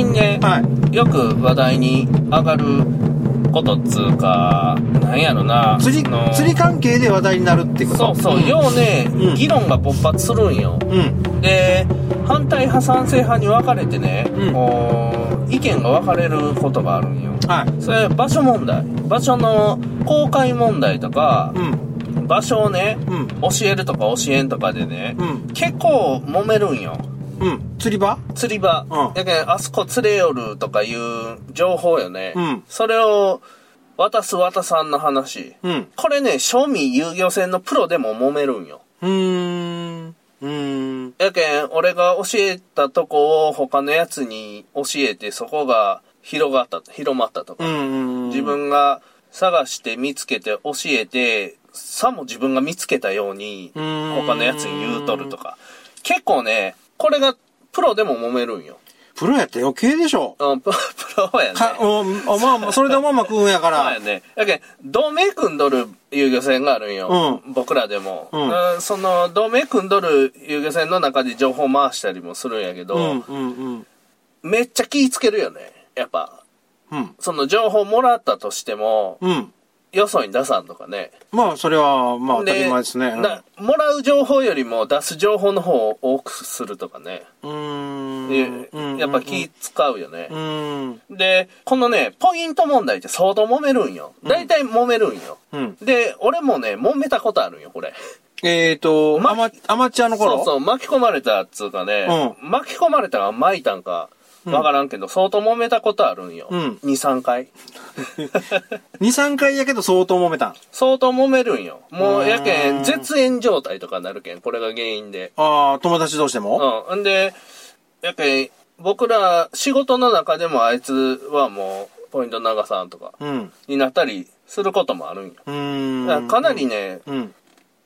最近ね、はい。よく話題に上がることっつうか、なんやろな。釣り、釣り関係で話題になるってこと？そうそう、んようね、うん議論が勃発するんよ。うん。で、反対派賛成派に分かれてね、うんこう意見が分かれることがあるんよ。はい。それ場所問題。場所の公開問題とかう、ん。場所をね、うん。教えるとか教えんとかでね、うん。結構揉めるんよ。うん。釣り場？釣り場。うんやけんあそこ釣れよるとかいう情報よね。うんそれを渡す渡さんの話。うん。これね、庶民遊漁船のプロでも揉めるんよ。うーん。うーん。やけん、俺が教えたとこを他のやつに教えて、そこが広がった、広まったとか。うんうん。自分が探して見つけて教えて、さも自分が見つけたように、うん他のやつに言うとるとか。結構ね、これがプロでも揉めるんよ。プロやって余計でしょ。うん、ププロやね。か、おおまあまあ、それでおまま食うんやからそうや。ね。やけん、同盟組んどる遊漁船があるんよ。う僕らでも、うんうんその、同盟組んどる遊漁船の中で情報回したりもするんやけど、うんうんうん。めっちゃ気ぃつけるよね。やっぱ。うん。その情報もらったとしても、うん。よそに出さんとかね。まあ、それは、まあ、当たり前ですね。もらう情報よりも出す情報の方を多くするとかね。うーん。やっぱ気使うよねう。ん。で、このね、ポイント問題って相当揉めるんよ。大体揉めるんよ。うん。で、俺もね、揉めたことあるんよ、これ。えっと、まアマアマチュアの頃？そうそう、巻き込まれたっつうかね、巻き込まれたが巻いたんか、わからんけど、相当揉めたことあるんよ。うん2、3回。2、3回やけど相当揉めたん。相当揉めるんよ。もう、うんやけん、絶縁状態とかなるけん、これが原因で。ああ、友達同士でも？うん。んで、やけん、僕ら、仕事の中でもあいつはもう、ポイント長さんとか、うん。になったりすることもあるんよ。うーん。だからかなりね、うん。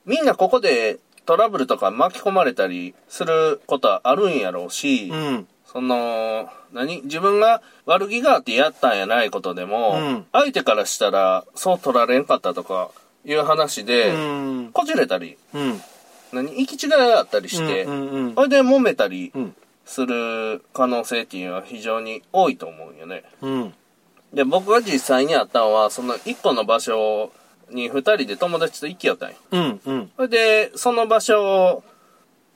みんなここでトラブルとか巻き込まれたりすることはあるんやろうし、うん。その、何？自分が悪気があってやったんやないことでも、うん相手からしたらそう取られんかったとかいう話で、うん。こじれたり、うん。何？行き違いがあったりして、うんうんそれで揉めたりうん。する可能性っていうのは非常に多いと思うんよね。うん。で、僕が実際にあったのは、その一個の場所に二人で友達と行きよったんよ。それで、その場所を、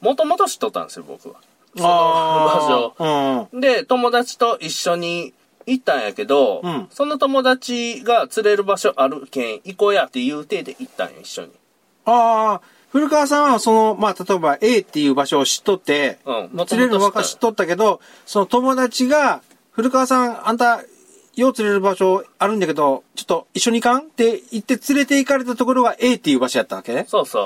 もともと知っとったんですよ、僕は。その場所。あーで、友達と一緒に行ったんやけど、うんその友達が釣れる場所あるけん、行こうやっていう体で行ったんよ、一緒に。ああ、古川さんはその、まあ、例えば A っていう場所を知っとって、うん、釣れるのもと分か知っとったけど、その友達が、古川さん、あんた、よう釣れる場所あるんだけど、ちょっと一緒に行かんって言って連れて行かれたところが A っていう場所やったわけ？そうそう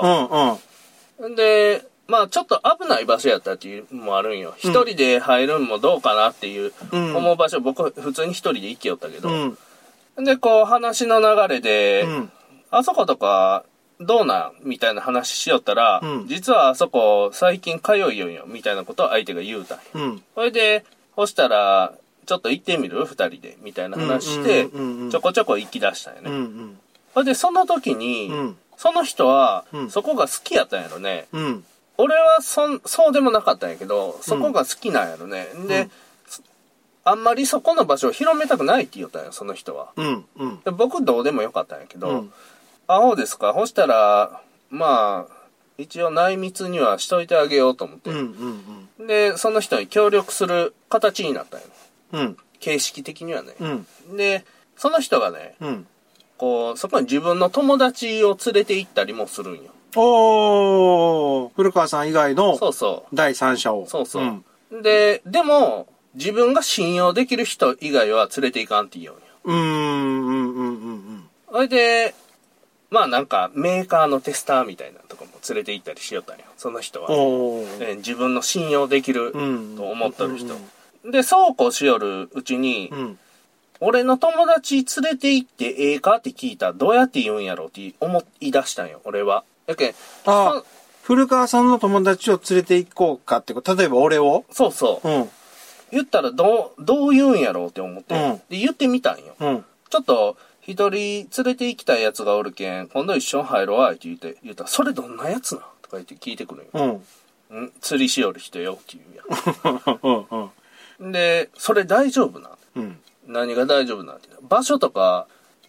う。んうん。で、まあちょっと危ない場所やったっていうのもあるんよ。一人で入るんもどうかなっていううん思う場所、僕普通に一人で行きよったけど。うん。で、こう話の流れで、うん。あそことかどうなんみたいな話しよったら、うん実はあそこ最近通いよんよみたいなことを相手が言うたんよ。うん。それで、そしたら、ちょっと行ってみる？二人で、みたいな話してちょこちょこ行き出したんようん。うね。ん。それで、その時に、うん。その人はう、んそこが好きやったんやろね。うん。俺はそん、そうでもなかったんやけど、そこが好きなんやろね。で、うんあんまりそこの場所を広めたくないって言ったんよ、その人は。うん。うん。で僕どうでもよかったんやけど、うんあ、そうですか。そしたら、まあ、一応内密にはしといてあげようと思って。うん。うん。で、その人に協力する形になったんよ。うん。形式的にはね。うん。で、その人がね、うん。こう、そこに自分の友達を連れて行ったりもするんよ。おー、古川さん以外のそうそ第三者を。う。そうそう。ん。で、でも、自分が信用できる人以外は連れて行かんって言うんよ。うん。うん。うん。うん。それで、まあなんかメーカーのテスターみたいなとこも連れて行ったりしよったんよ。その人は。え自分の信用できるうんと思っとる人うん。で、そうこうしよるうちに、うん。俺の友達連れて行ってええかって聞いたらどうやって言うんやろうって思い出したんよ、俺は。やけん、あ古川さんの友達を連れて行こうかってこと？例えば俺を？そそうそう。うん。言ったらどう、どう言うんやろうって思って、うんで、言ってみたんよ。うん。ちょっと、一人連れて行きたいやつがおるけん、今度一緒に入ろうわって言って、言ったら、それどんなやつなん？とか言って聞いてくるんよ。うん。ん？釣りしよる人よって言うやん。で、それ大丈夫なん？うん。何が大丈夫なんて。場所とか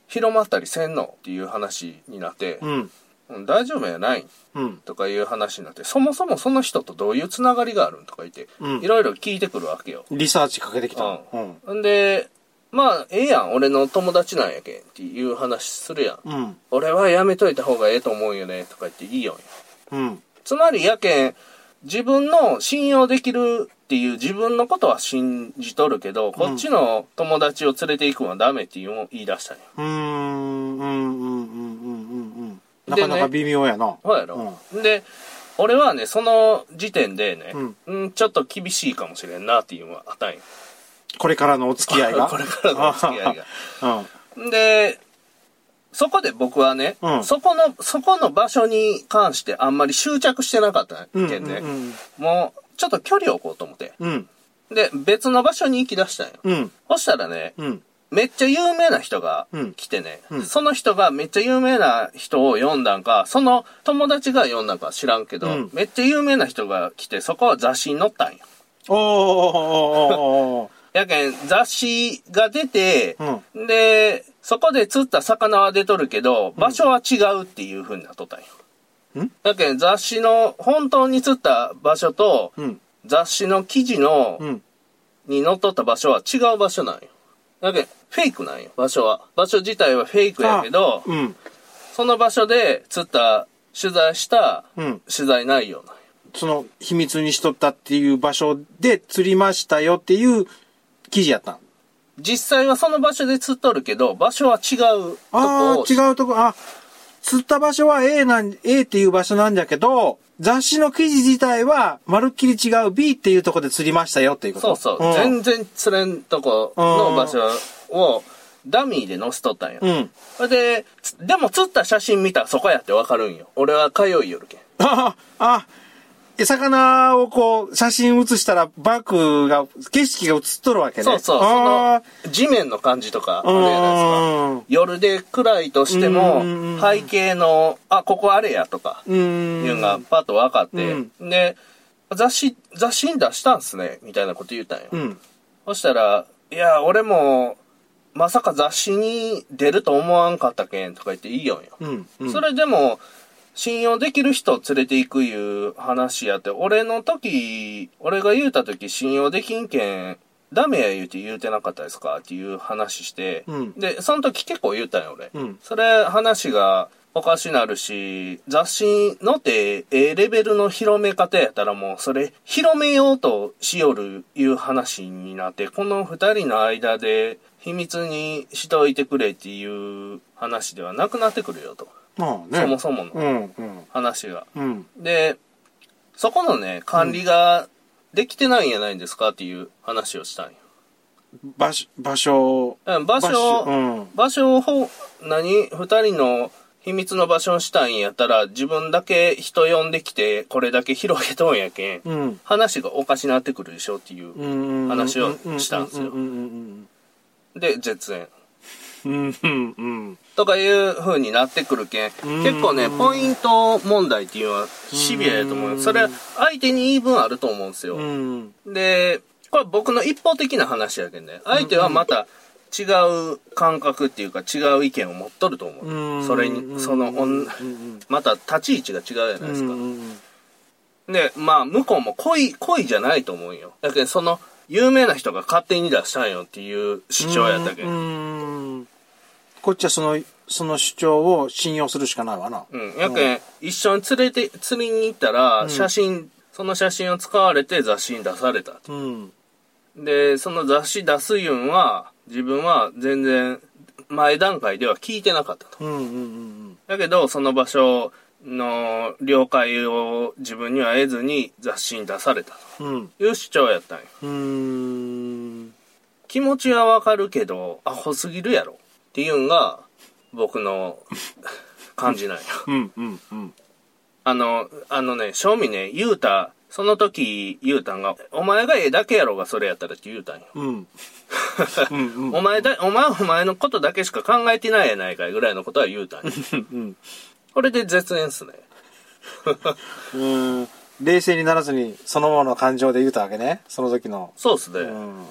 広まったりせんの？っていう話になって、うん。うん大丈夫やないうん。とかいう話になって、そもそもその人とどういうつながりがあるんとか言って、うんいろいろ聞いてくるわけよ。リサーチかけてきたの。うん。んで、まあ、ええやん、俺の友達なんやけんっていう話するやん。うん。俺はやめといた方がええと思うよね、とか言っていいよんや。うん。つまりやけん、自分の信用できるっていう自分のことは信じとるけど、こっちの友達を連れて行くのはダメっていうのを言い出したんよ。うーん。うん。うん。うん。うん。うん。なかなか微妙やな。そうやろ、で、俺はね、その時点でね、うん、ちょっと厳しいかもしれんなっていうのはあったんよ。これからのお付き合いが？これからのお付き合いが。うん。で、そこで僕はね、うんそこの、そこの場所に関してあんまり執着してなかったうん。けんね、うん。もう、ちょっと距離を置こうと思って。うん。で、別の場所に行き出したんよ。うん。そしたらね、うん。めっちゃ有名な人がうん来てね、うんその人がめっちゃ有名な人を読んだんか、その友達が読んだんか知らんけど、うんめっちゃ有名な人が来て、そこは雑誌に載ったんよ。おーやけん、雑誌が出て、うん。で、そこで釣った魚は出とるけど、場所は違うっていう風になっとったんよ。ん？やけん、雑誌の本当に釣った場所と、うん。雑誌の記事の、うん。に載っとった場所は違う場所なんよ。だけど、フェイクなんよ、場所は。場所自体はフェイクやけど、うん。その場所で釣った、取材したうん。取材内容なんよ。その秘密にしとったっていう場所で釣りましたよっていう記事やったん？実際はその場所で釣っとるけど、場所は違うとああ。違うとこ、あ、釣った場所は A なん、A っていう場所なんだけど、雑誌の記事自体は、まるっきり違う B っていうとこで釣りましたよっていうこと？そうそう。ん全然釣れんとこの場所をダミーで載せとったんよ。うん。で、つでも釣った写真見たらそこやってわかるんよ。俺は通いよるけん。あ、あ、え魚をこう、写真写したらバックが、景色が写っとるわけね。そうそう。そあの地面の感じとかあーるじゃないですか。うん。夜で暗いとしても背景の、あ、ここあれやとか、うん。いうのがパッと分かって、うで、雑誌、雑誌に出したんすね、みたいなこと言ったんよ。うん。そしたら、いや、俺も、まさか雑誌に出ると思わんかったけんとか言っていいよんよ。うん。うん。それでも、信用できる人を連れて行くいう話やって、俺の時、俺が言うた時信用できんけん、ダメや言うて言うてなかったですかっていう話して、うんで、その時結構言ったんよ、俺。うんそれ話がおかしなるし、雑誌のって、ええレベルの広め方やったらもう、それ、広めようとしよるいう話になって、この二人の間で秘密にしといてくれっていう話ではなくなってくるよと。まあね。そもそものうん。うん。話が。うん。で、そこのね、管理ができてないんやないんですかっていう話をしたんよ。場所、場所、うん場所。場所をほ、何二人の秘密の場所にしたいんやったら、自分だけ人呼んできて、これだけ広げとんやけん、うん。話がおかしなってくるでしょっていう。うん。話をしたんですよで、絶縁。うんうん。うんうんとかいう風になってくるけん、うん結構ね、ポイント問題っていうのはシビアやと思うよ。それ、相手に言い分あると思うんですよ。うん。で、これ僕の一方的な話やけんね。相手はまた違う感覚っていうか違う意見を持っとると思う。うんそれに、その、また立ち位置が違うじゃないですか。うんで、まあ、向こうも恋、恋じゃないと思うよ。だけど、その、有名な人が勝手に出したんよっていう主張やったけ。うんん。こっちはその、その主張を信用するしかないわな。うん。やけん、一緒に連れて、釣りに行ったら、写真、その写真を使われて雑誌に出されたと。うん。で、その雑誌出すいうんは、自分は全然、前段階では聞いてなかったと。うんうんうんだけど、その場所の了解を自分には得ずに雑誌に出された。という主張やったんよ。うーん。気持ちはわかるけど、アホすぎるやろっていうんが、僕の 感じなんよ。うんうんうん。あの、あのね、正味ね、言うた、その時言うたんが、お前がええだけやろがそれやったらって言うたんよ。うん。お前だ、お前はお前のことだけしか考えてないやないかいぐらいのことは言うたんよ。うん。これで絶縁っすね。うん。冷静にならずに、そのままの感情で言うたわけね。その時の。そうっすね。うん。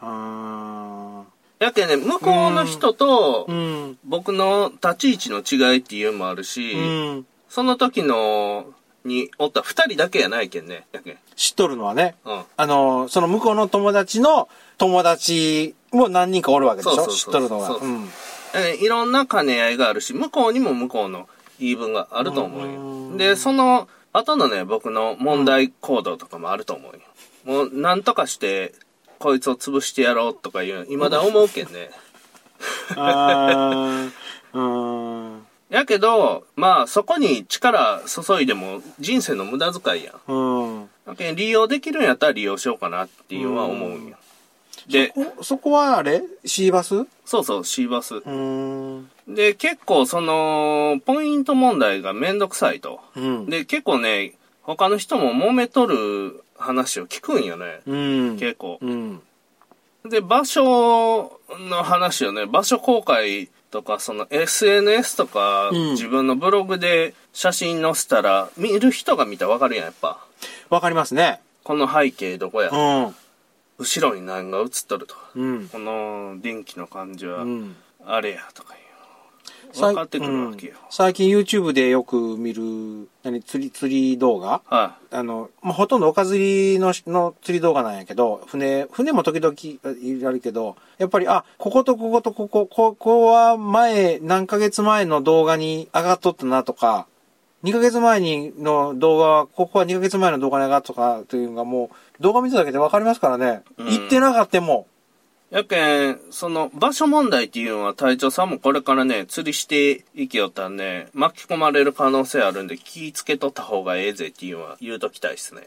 あやけんね、向こうの人と。僕の立ち位置の違いっていうのもあるし、うん。その時の、におった二人だけやないけんね。やけん。知っとるのはね。うん。あの、その向こうの友達の友達も何人かおるわけでしょ？知っとるのは。そううん。えいろんな兼ね合いがあるし、向こうにも向こうの言い分があると思ううんよ。で、その後のね、僕の問題行動とかもあると思うよ。もう、なんとかして、こいつを潰してやろうとかいう、未だ思うけんね。やけど、まあ、そこに力注いでも人生の無駄遣いやん。うん。だけん利用できるんやったら利用しようかなっていうのは思うんよ。で、おそこはあれ ?C バス？うそうそう、C バス。で、結構その、ポイント問題がめんどくさいと。うん。で、結構ね、他の人も揉めとる話を聞くんよね。うん。結構。うん。で、場所の話をね、場所公開とか、その SNS とか、うん自分のブログで写真載せたら、見る人が見たらわかるやん、やっぱ。わかりますね。この背景どこや。うん。後ろに何が映っとると。うん。この電気の感じは、うん。あれや、とかいうの。分かってくるわけよ。うん最近 YouTube でよく見る、何、釣り、釣り動画？はあの、まあ、ほとんど岡釣りのの釣り動画なんやけど、船、船も時々やるけど、やっぱり、あ、こことこことここ、ここは前、何ヶ月前の動画に上がっとったなとか、2ヶ月前にの動画は、ここは2ヶ月前の動画に上がっとかというのがもう、動画見ただけでわかりますからね。うん行ってなかったも。い。やけん、その場所問題っていうのは隊長さんもこれからね、釣りしていきよったらね、巻き込まれる可能性あるんで気ぃつけとった方がええぜっていうのは言うときたいですね。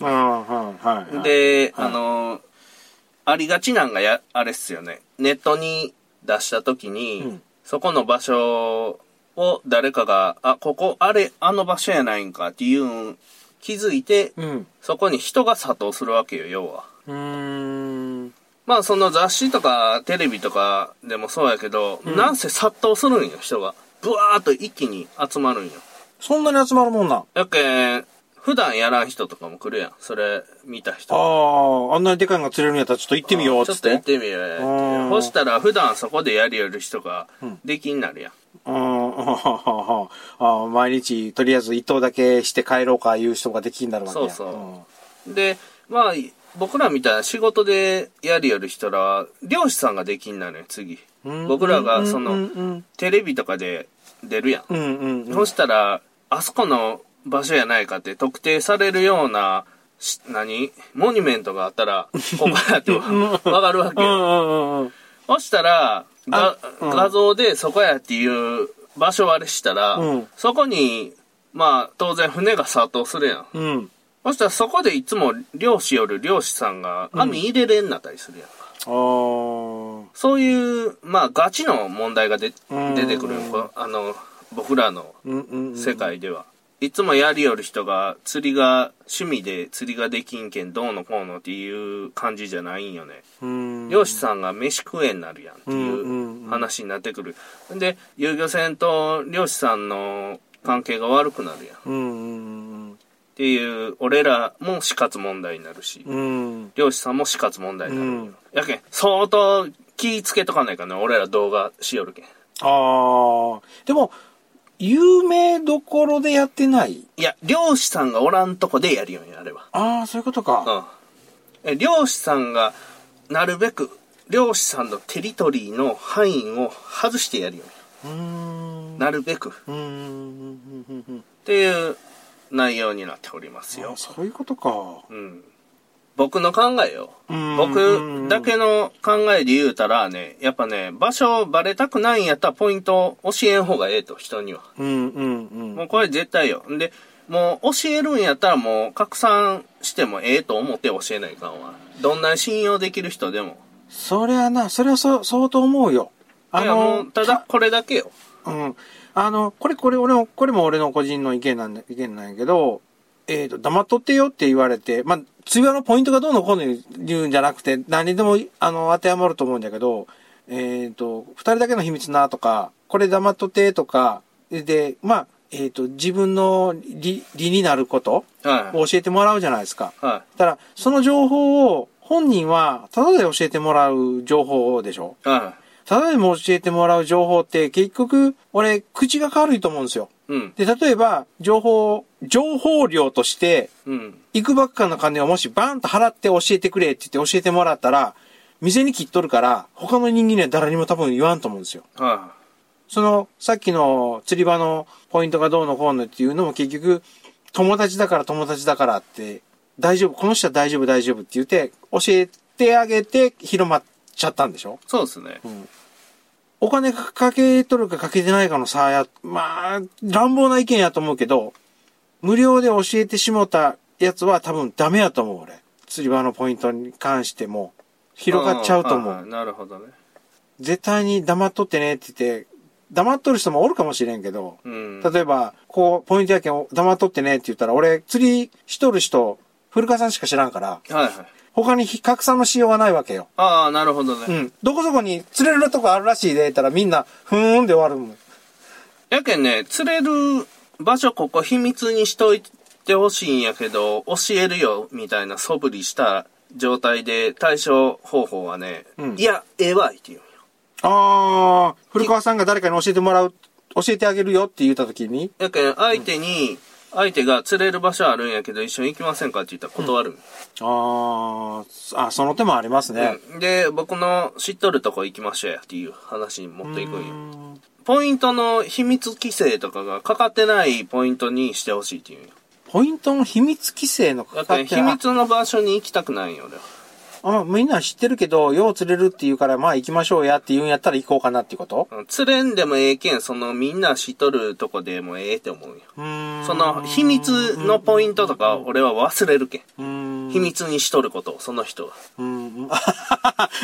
うん、はい、はい。で、はいあの、ありがちなんがや、あれっすよね。ネットに出したときに、うんそこの場所を誰かが、あ、ここ、あれ、あの場所やないんかっていうん気づいて、うん。そこに人が殺到するわけよ、要は。うーん。まあその雑誌とかテレビとかでもそうやけど、うんなんせ殺到するんよ、人が。ブワーっと一気に集まるんよ。そんなに集まるもんなん？やけん、普段やらん人とかも来るやん。それ見た人。ああ、あんなにでかいのが釣れるんやったらちょっと行ってみようっつっ。ちょってと行ってみようやうんそしたら普段そこでやりよる人がうん出来になるやん。うん、ああ毎日とりあえず一頭だけして帰ろうかいう人ができになるわけや。そうそうで、まあ、僕らみたいな仕事でやりよる人らは、漁師さん。が出来になるよ、次。僕らがそのテレビとかで出るやん。そしたら、あそこの場所やないかって特定されるような、何モニュメントがあったら、ここやってわかるわけよ。そしたら、があうん。画像でそこやっていう場所割れしたら、うん。そこに、まあ、当然船が殺到するやん。うん。そしたらそこでいつも漁師よる漁師さんが網入れれんなったりするやんか。あー。そういう、まあ、ガチの問題がでうん。出てくるあの、僕らのうんうんうん。世界では。いつもやりよる人が釣りが趣味で釣りができんけんどうのこうのっていう感じじゃないんよね。うん漁師さんが飯食えんなるやんってうんうんいううん話になってくる。で、遊漁船と漁師さんの関係が悪くなるやん。っうんうんていう、俺らも死活問題になるし、うんうん漁師さんも死活問題になるんよ。うんやけん、相当気ぃつけとかないかね、俺ら動画しよるけん。ああでも有名どころでやってない？いや、漁師さんがおらんとこでやるよんや、あれは。ああそういうことかうん。え漁師さんが、なるべく、漁師さんのテリトリーの範囲を外してやるようーんん。なるべく。っうんうんうんうんうんていう内容になっておりますよあ。そういうことかうん。僕の考えよ。うん僕だけの考えで言うたらね、やっぱね、場所バレたくないんやったらポイント教えん方がええと、人には。うんうんうんもうこれ絶対よ。んで、もう教えるんやったらもう拡散してもええと思って教えないかんわ。どんな信用できる人でも。それはなそれはそ相当思うよあいやもう、ただこれだけよ。うん。あの、これ、これ、俺の、これも俺の個人の意見なんだ、意見なんやけど、えっ、と、黙っとってよって言われて、まあ、通話のポイントがどうのこうの言うんじゃなくて、何にでも、あの、当てはまると思うんだけど、えっ、と、二人だけの秘密なとか、これ黙っとってとか、で、まあ、えっ、と、自分の理、理になることはい。を教えてもらうじゃないですか。はただ、その情報を本人は、ただで教えてもらう情報でしょい。はただでも教えてもらう情報って結局、俺、口が軽いと思うんですよ。い。うん。で、例えば、情報、情報量として、うん。いくばっかの金をもしバーンと払って教えてくれって言って教えてもらったら、店に切っとるから、他の人間には誰にも多分言わんと思うんですよ。はその、さっきの釣り場のポイントがどうのこうのっていうのも結局、友達だから友達だからって、大丈夫、この人は大丈夫大丈夫って言って、教えてあげて広まっちゃったんでしょ？い。そうですね。お金かけとるかかけてないかの差や、まあ、乱暴な意見やと思うけど、無料で教えてしもたやつは多分ダメやと思う、俺。釣り場のポイントに関しても、広がっちゃうと思う。なるほどね。絶対に黙っとってねって言って、黙っとる人もおるかもしれんけど、うん。例えば、こう、ポイントやけん黙っとってねって言ったら、俺、釣りしとる人、古川さんしか知らんから、はいはい。他に拡散のしようがないわけよ。ああ、なるほどね。うん。どこそこに釣れるとこあるらしいで、言ったらみんな、ふーんで終わるもん。やけんね、釣れる場所ここ秘密にしといてほしいんやけど、教えるよ、みたいな素振りした状態で対処方法はね、うんいや、ええわいって言うんよ。ああ、古川さんが誰かに教えてもらう、教えてあげるよって言った時に、やけん相手に、相手が釣れる場所あるんやけど一緒に行きませんかって言ったら断るんよ、ああ、あ、その手もありますね。うんで、僕の知っとるとこ行きましょうやっていう話に持っていくんよ。うんポイントの秘密規制とかがかかってないポイントにしてほしいっていうんよ。ポイントの秘密規制のかだかってから秘密の場所に行きたくないんよ、俺は。あ、あみんな知ってるけど、よう釣れるって言うから、まあ行きましょうやって言うんやったら行こうかなっていうこと？うん釣れんでもええけん、そのみんな知っとるとこでもええって思うんよ。うーんその秘密のポイントとか俺は忘れるけん。うーん秘密にしとることを、その人は。うん。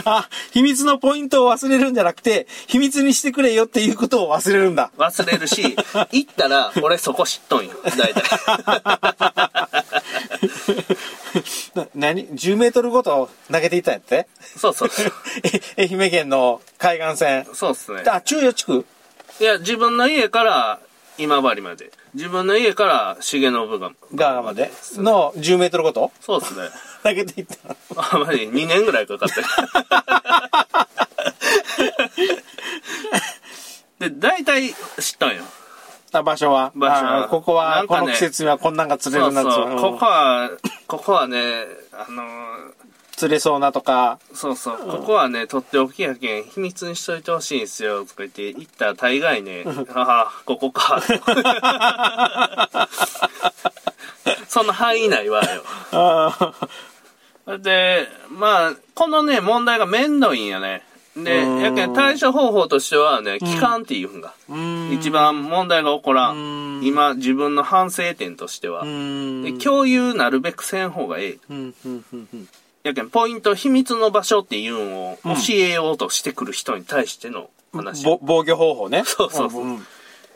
あ、秘密のポイントを忘れるんじゃなくて、秘密にしてくれよっていうことを忘れるんだ。忘れるし、行ったら俺そこ知っとんよ。大体。な何 ?10 メートルごと投げていったんやって？そうそうそう。え愛媛県の海岸線。そうっすね。あ、中予地区？いや、自分の家から今治まで。自分の家から重信が。側までの10メートルごと？そうっすね。投げていった。あ、まじ2年ぐらいかかってる。で、大体知ったんよ。あ場所は？場所はあここは、ねこの季節にはこんなんが釣れそうるなそう。ここは、ここはね、あのー釣れそうなとか。そうそう、ここはね、とっておきやけん、秘密にしといてほしいんすよ、とか言って、行ったら大概ね、ああ、ここか。その範囲内はよ。あで、まあ、このね、問題が面倒いんやね。で、うんやけん対処方法としてはね、期間っていうんが、ー一番問題が起こらうんん。今、自分の反省点としてはう。ん。で共有なるべくせん方がええ。やけん、ポイント、秘密の場所っていうんを教えようとしてくる人に対しての話。ぼ防御方法ね。そうそうそう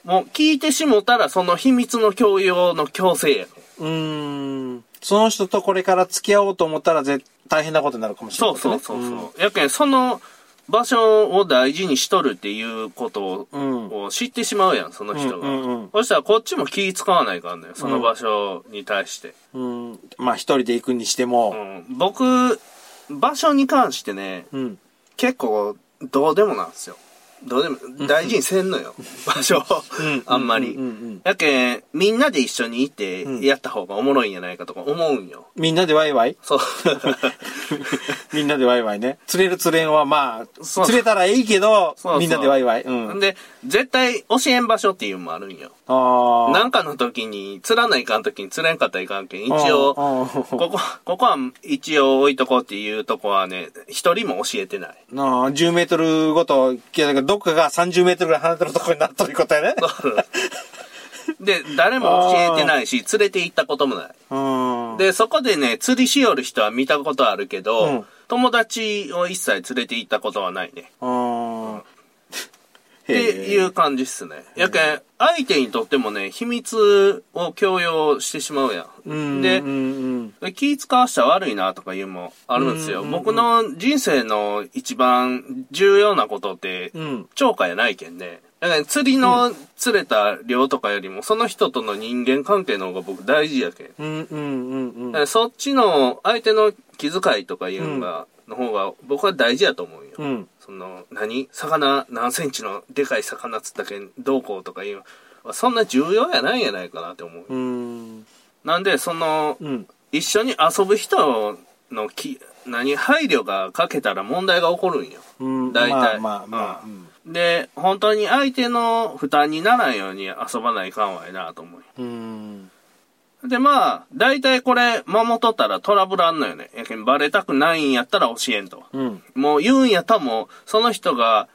もう聞いてしもたら、その秘密の共有の強制やねうーん。その人とこれから付き合おうと思ったら絶大変なことになるかもしれなそいうそうそうそう。やけん、その場所を大事にしとるっていうことを,、うん。知ってしまうやん、その人が。うんうんうんそしたらこっちも気使わないかんねん、その場所に対して。うん。うん。まあ一人で行くにしてうも。ん、僕、場所に関してね、うん。結構どうでもなんですよ。どうでも、大事にせんのよ、場所。あんまり。うんうんうんやけん、みんなで一緒に行ってうんやった方がおもろいんじゃないかとか思うんよ。みんなでワイワイ？そう。みんなでワイワイね。釣れる釣れんはまあ、釣れたらいいけどみんなでワイワイ。うん。で、絶対教えん場所っていうのもあるんよ。ああ。なんかの時に、釣らないかん時に釣れんかったらいかんけん。一応、応ここ、ここは一応置いとこうっていうとこはね、一人も教えてない。なあ、10メートルごと、いやだからどっかが30メートルぐらい離れてるところになったということやね。で、誰も教えてないし、連れて行ったこともない。うん。で、そこでね、釣りしよる人は見たことあるけど、うん友達を一切連れて行ったことはないね。うん。っていう感じっすね。やけん、相手にとってもね、秘密を強要してしまうやん。で、気使わしたら悪いなとかいうのもあるんですよ。僕の人生の一番重要なことって、超過やないけんね。だから釣りの釣れた量とかよりも、その人との人間関係の方が僕大事やけん、そっちの相手の気遣いとかいうのが、の方が僕は大事やと思うよ。うん、その、何？魚何センチのでかい魚釣ったけんどうこうとかいうのそんな重要やないんやないかなって思う。うんなんで、その、うん、一緒に遊ぶ人のき、何、配慮が欠けたら問題が起こるんよ。うん、大体。まあまあまあ。うんで、本当に相手の負担にならんように遊ばないかんわいなと思う。うんで、まあ、大体これ、守っとったらトラブルあんのよね。やけん、バレたくないんやったら教えんと。うん、もう言うんやったらもう、その人が、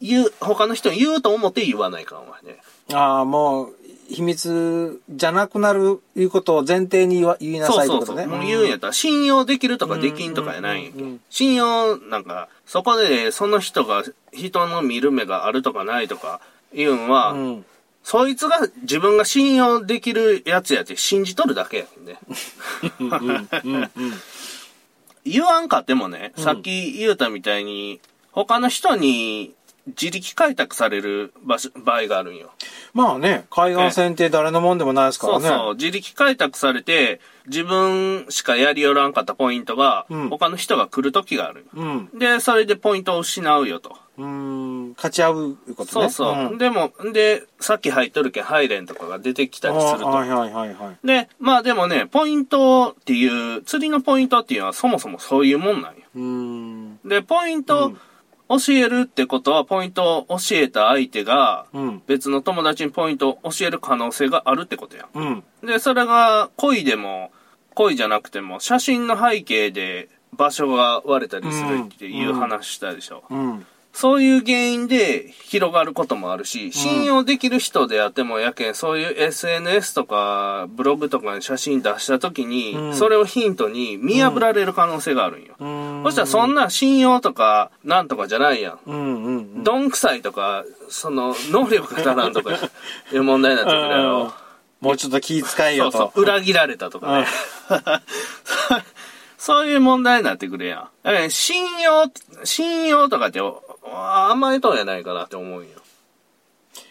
言う、他の人に言うと思って言わないかんわね。ああ、もう、秘密じゃなくなるいうことを前提に言いなさいってことね。そうそうそう。もう言うんやったら、信用できるとかできんとかやないんやけ、ん信用、なんか、そこでその人が、人の見る目があるとかないとか言うんは、うん、そいつが自分が信用できるやつやって信じとるだけやんね。言わんかってもね、さっき言うたみたいに、他の人に自力開拓される場所場合があるんよ。まあね、海岸線って誰のもんでもないですからね。そうそう、自力開拓されて、自分しかやりよらんかったポイントが、うん、他の人が来る時がある。うん、で、それでポイントを失うよと。うん、勝ち合うことね。そうそう。うん、でも、で、さっき入っとるけん、ハイレンとかが出てきたりすると。はいはいはいはい。で、まあでもね、ポイントっていう、釣りのポイントっていうのはそもそもそういうもんなんよ。うん。で、ポイント、教えるってことは、ポイントを教えた相手が、別の友達にポイントを教える可能性があるってことや。うん。で、それが恋でも、恋じゃなくても、写真の背景で場所が割れたりするっていう話したでしょ。うん、うんそういう原因で広がることもあるし、信用できる人であってもやけん、そういう SNS とかブログとかに写真出した時に、それをヒントに見破られる可能性があるんよ。そしたらそんな信用とかなんとかじゃないやん。どんくさいとか、その能力が足らんとかいう問題になってくるやろ。もうちょっと気遣いよと。そうそう、裏切られたとかね。そういう問題になってくるやん。だから信用、信用とかってあんまりとやないかなって思うんよ。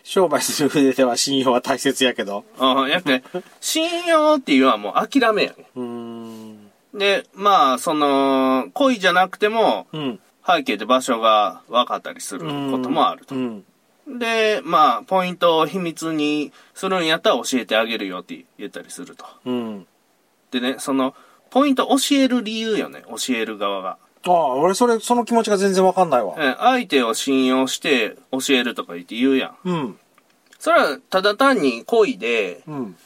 商売する上では信用は大切やけど。ああ、やって、信用っていうのはもう諦めやね。うん。で、まあ、その、恋じゃなくても、うん、背景で場所が分かったりすることもあると。うん、で、まあ、ポイントを秘密にするんやったら教えてあげるよって言ったりすると。うん。でね、その、ポイント教える理由よね、教える側が。ああ、俺それ、その気持ちが全然わかんないわ。え相手を信用して教えるとか言って言うやん。うん。それはただ単に恋で、うん。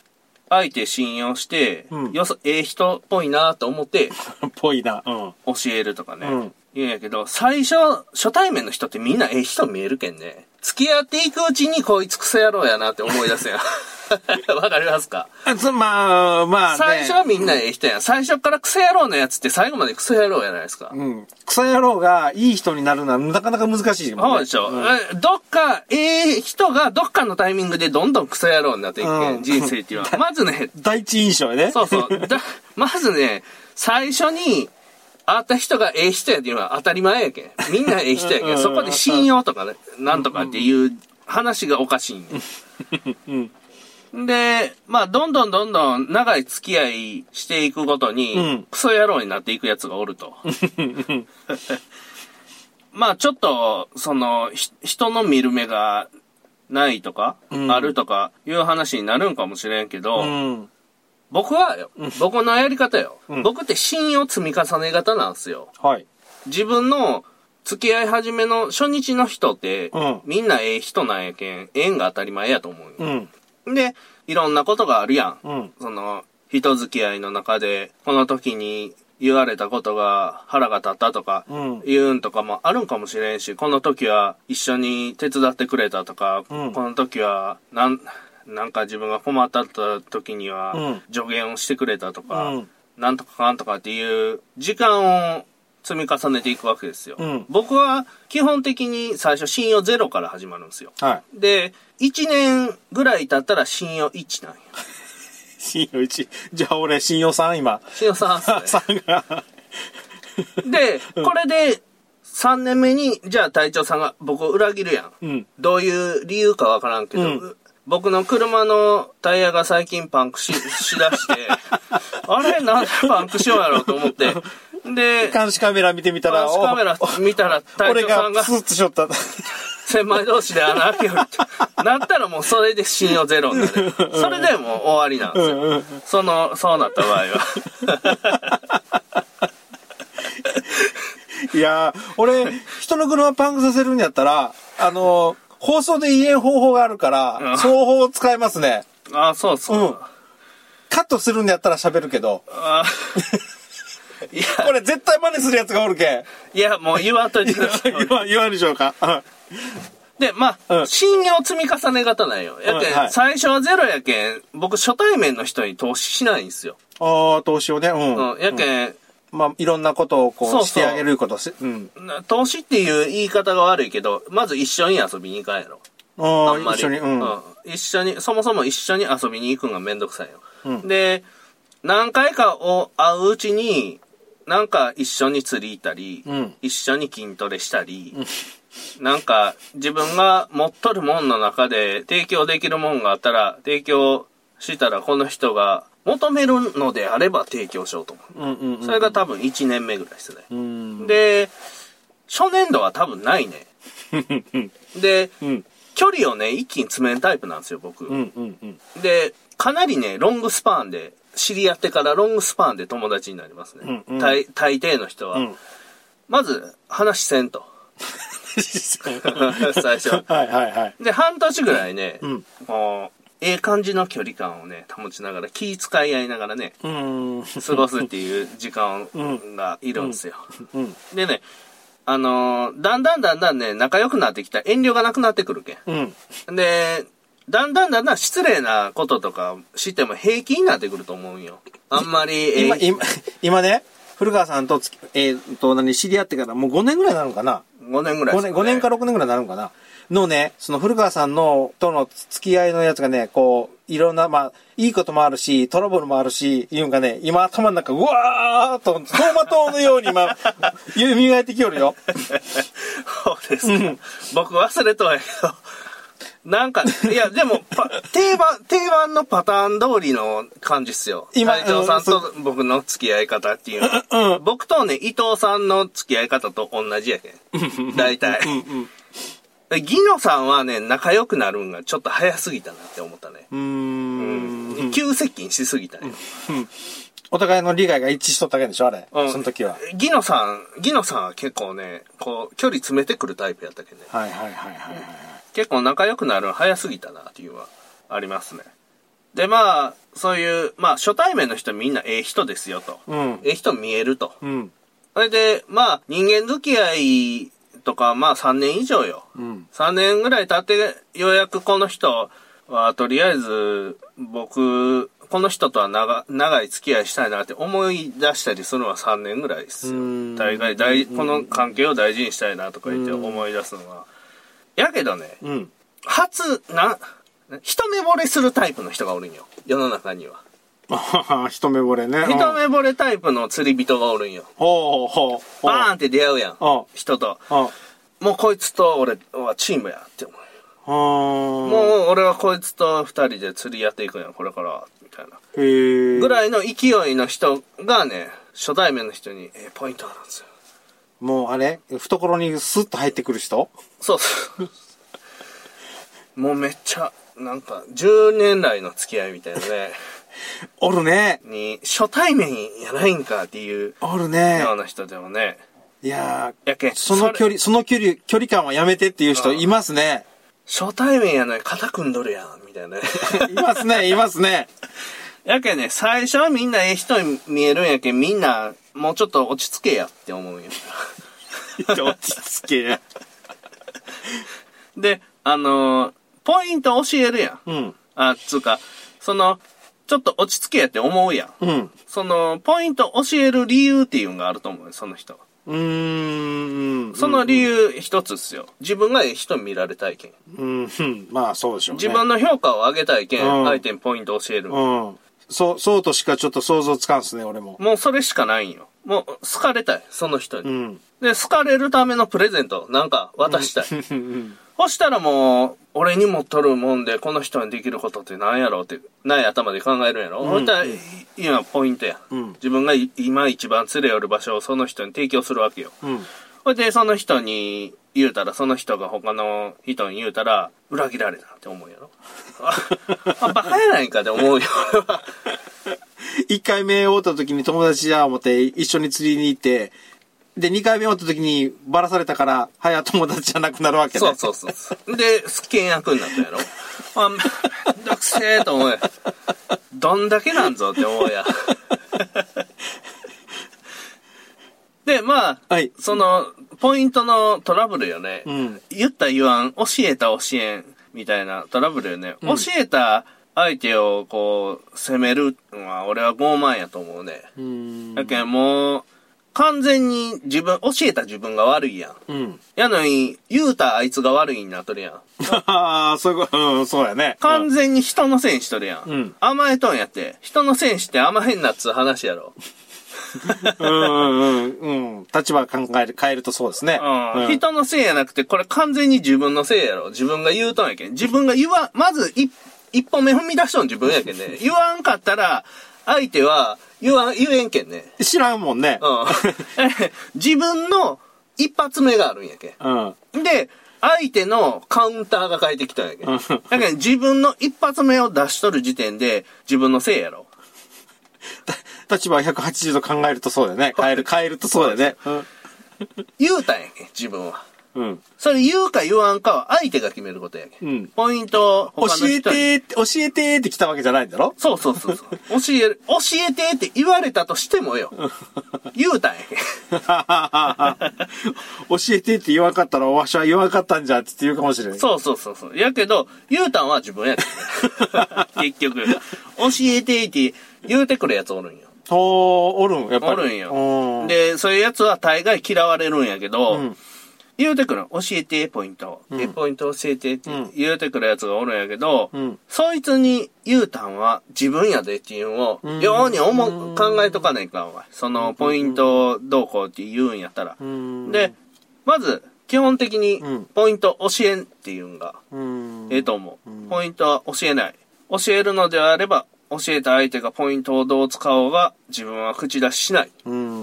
相手信用して、うんよそ、ええ人っぽいなと思って、ぽいな。うん。教えるとかね。うん言うんやけど、最初、初対面の人ってみんなええ人見えるけんね。付き合っていくうちにこいつクソ野郎やなって思い出すやん。わかりますか？まあ、まあ、ね、最初はみんなええ人やん。最初からクソ野郎のやつって最後までクソ野郎やないですか。うん。クソ野郎がいい人になるのはなかなか難しいもんね。そうでしょ。うん、どっか、ええ人がどっかのタイミングでどんどんクソ野郎になっていく、うん、人生っていうのは。まずね。第一印象やね。そうそう。だ まずね、最初に、会った人がええ人やっていうのは当たり前やけん。みんなええ人やけん。そこで信用とかね、なんとかっていう話がおかしいんうん。で、まあ、どんどんどんどん長い付き合いしていくごとに、うん、クソ野郎になっていくやつがおると。まあ、ちょっと、その、人の見る目がないとか、うん、あるとかいう話になるんかもしれんけど、うん、僕はよ、僕のやり方よ、僕って信用積み重ね型なんですよ。はい。自分の付き合い始めの初日の人って、みんなええ人なんやけん、縁が当たり前やと思うよ。で、いろんなことがあるやん。うん、その、人付き合いの中で、この時に言われたことが腹が立ったとか、言うんとかもあるんかもしれんし、この時は一緒に手伝ってくれたとか、うん、この時は、なん、なんか自分が困った時には助言をしてくれたとか、うん、なんとかかんとかっていう時間を積み重ねていくわけですよ。うん僕は基本的に最初信用ゼロから始まるんですよ。はい。で、1年ぐらい経ったら信用1なんよ。信用1。じゃあ俺、信用3今。信用3っすね。3が。で、これで3年目に、じゃあ隊長さんが僕を裏切るやん。うん。どういう理由かわからんけど、うん僕の車のタイヤが最近パンクし しだして、あれなんでパンクしようやろうと思って、で、監視カメラ見てみたら、監視カメラ見たら隊俺長さんががスーッとしよった。千枚同士で穴開けようって、なったらもうそれで信用ゼロになる。それでもう終わりなんですよ。その、そうなった場合は。いやー、俺、人の車パンクさせるんやったら、あのー放送で言えん方法があるから、うんその方法を使いますね。あ、そうそう。うんカットするんやったら喋るけど、あいや、これ絶対真似するやつがおるけん。いや、もう言わんといてください。言わん、言わんでしょうか。で、まあ、うん信用積み重ね型なんよ。やけん、うんはい最初はゼロやけん、僕初対面の人に投資しないんですよ。ああ、投資をね、うん。うん。やけん、まあ、いろんなことをこう、してあげることし、うん。な投資っていう言い方が悪いけど、まず一緒に遊びに行かんやろ。ああ、あんまり。一緒に、うん。うん一緒に、そもそも一緒に遊びに行くのがめんどくさいよ。うんで、何回かを会ううちに、なんか一緒に釣り行ったり、うん一緒に筋トレしたり、なんか自分が持っとるもんの中で提供できるもんがあったら、提供したらこの人が求めるのであれば提供しようと思う。うんうんうん。それが多分1年目ぐらいですね。うん。で、初年度は多分ないね。で、うん。距離をね、一気に詰めるタイプなんですよ、僕。うんうんうん。で、かなりね、ロングスパンで、知り合ってからロングスパンで友達になりますね。うんうん大大抵の人は。うん。まず、話せんと。最初。はいはいはい。で、半年ぐらいね、うんもう、ええ感じの距離感をね、保ちながら、気遣い合いながらね、うん。過ごすっていう時間がいるんですよ。うん。でね、あのーだんだんだんだんね、仲良くなってきたら遠慮がなくなってくるけうん。ん。で、だんだんだんだん失礼なこととかしても平気になってくると思うんよ。あんまり、え今、今、今ね、古川さんとえー、と、何、知り合ってからもう5年ぐらいになるのかな？5年ぐらい5年、5年か6年ぐらいになるのかな？のね、その古川さんの、との付き合いのやつがね、こう、いろんな、まあ、いいこともあるし、トラブルもあるし、いうんかね、今頭の中、うわーっと、走馬灯のように今、蘇ってきよるよ。そうですか。僕忘れとはやけど。なんか、いや、でも、パ定番、定番のパターン通りの感じっすよ。今隊長さんうんと僕の付き合い方っていうのは。僕とね、伊藤さんの付き合い方と同じやけん。大体。でギノさんはね、仲良くなるんがちょっと早すぎたなって思ったね。うーん。急接近しすぎたね。お互いの利害が一致しとったわけでしょ、あれ。うんその時は。ギノさん、ギノさんは結構ね、こう、距離詰めてくるタイプやったけどね。はいはいはいはいはい。結構仲良くなるの早すぎたなっていうのはありますね。で、まあ、そういう、まあ、初対面の人みんなええ人ですよと。うん。ええ人見えると。うん。それで、まあ、人間付き合いとか、まあ3年以上よ。うん。3年ぐらい経って、ようやくこの人は、とりあえず、僕、この人とは長長い付き合いしたいなって思い出したりするのは3年ぐらいですよ。大概大、この関係を大事にしたいなとか言って思い出すのは。やけどね、うん。初、な、一目惚れするタイプの人がおるんよ。世の中には。一目惚れね。一目惚れタイプの釣り人がおるんよ。ほうほう。バーンって出会うやんうん。人と。あもうこいつと俺はチームやって思う。もう俺はこいつと二人で釣りやっていくんや、これから。みたいな。ぐらいの勢いの人がね、初対面の人に、えーポイントあるんですよ。もうあれ？懐にスッと入ってくる人？そうそう。もうめっちゃ、なんか、10年来の付き合いみたいなね、おるね。に、初対面やないんかっていうおるね。ような人でもね、いややけその距れ離、その距離、距離感はやめてっていう人いますね。初対面やのに肩組んどるやん、みたいなね。いますね、いますね。やけんね、最初はみんなええ人に見えるんやけん、みんな、もうちょっと落ち着けやって思うんよ。落ち着け。で、あのーポイント教えるやん。うん。あ、つうか、その、ちょっと落ち着けやって思うやん。うん。その、ポイント教える理由っていうのがあると思うよ、その人。うーん。その理由一つっすよ。自分がええ人見られたいけん。うん、うん。まあそうでしょうね。自分の評価を上げたいけん、うん相手にポイント教える。うん。そう、そうとしかちょっと想像つかんっすね、俺も。もうそれしかないんよ。もう好かれたい、その人に。うん。で、好かれるためのプレゼント、なんか渡したい。うん。そしたらもう、俺に持っとるもんで、この人にできることって何やろうって、ない頭で考えるんやろ？んそしたら、今ポイントや。うん自分がい今一番連れ寄る場所をその人に提供するわけよ。うん。ほいで、その人に言うたら、その人が他の人に言うたら、裏切られたって思うやろ？あ、あバカやないかって思うよ。一回目会った時に友達じゃ思って一緒に釣りに行って、で、二回目会った時にバラされたから、早友達じゃなくなるわけね。そうそうそうそう。で、険悪になったやろ。あ、めんどくせえと思うや。どんだけなんぞって思うや。で、まあ、はいその、ポイントのトラブルよね。うん言った言わん、教えた教えん、みたいなトラブルよね。教えた相手をこう、責めるのは、俺は傲慢やと思うね。うーん。だけどもう、完全に自分、教えた自分が悪いやん。うん。やのに、言うたあいつが悪いになっとるやん。ああ、そういうこと、うん、そうやね。完全に人のせいにしとるやん。うん甘えとんやって。人のせいにして甘えんなっつう話やろ。うん、うん、うん、うん。立場考える、変えるとそうですね。うん。人のせいやなくて、これ完全に自分のせいやろ。自分が言うとんやけん。自分が言わん、まず一、一歩目踏み出しとん自分やけんね。言わんかったら、相手は言わん、言えんけんね。知らんもんね。うん。自分の一発目があるんやけん。うん。で、相手のカウンターが返ってきたんやけん。うんだから自分の一発目を出しとる時点で自分のせいやろ。立場180度考えるとそうだよね。変える、変えるとそうだよね。言うたんやけん、自分は。うん。それ言うか言わんかは相手が決めることやけん。うんポイントを教え。てって、教えてって来たわけじゃないんだろ？そうそうそうそう。教える、教えてって言われたとしてもよ。言うたんやけん。教えてって言わんかったら、わしは言わんかったんじゃって言うかもしれない。そうそうそうそう。やけど、言うたんは自分やけん。結局。教えてって言うてくるやつおるんよ。おおるん、やっぱり。おるんようん。で、そういうやつは大概嫌われるんやけど、うん言うてくる。教えて、ポイント。うんで、ポイント教えてってうん言うてくるやつがおるんやけど、うんそいつに言うたんは自分やでっていうのを、うんように思う、考えとかないかんわ。その、ポイントどうこうって言うんやったら。うん。で、まず、基本的にうん、ポイント教えんっていうんが、うん。ええと思う。うんポイントは教えない。教えるのであれば、教えた相手がポイントをどう使おうが、自分は口出ししない。っうん。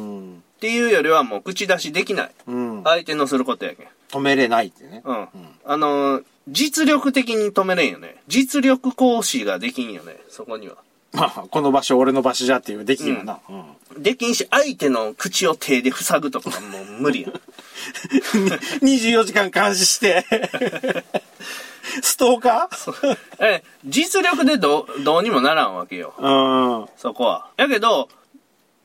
ていうよりはもう口出しできない。うん。相手のすることやけん。止めれないってね。うん。あのー、実力的に止めれんよね。実力行使ができんよね、そこには。まあ、この場所俺の場所じゃっていうできんよな。うん。できんし、相手の口を手で塞ぐとかもう無理やん。24時間監視して。ストーカえ、実力でどう、どうにもならんわけよ。ーうん。そこは。やけど、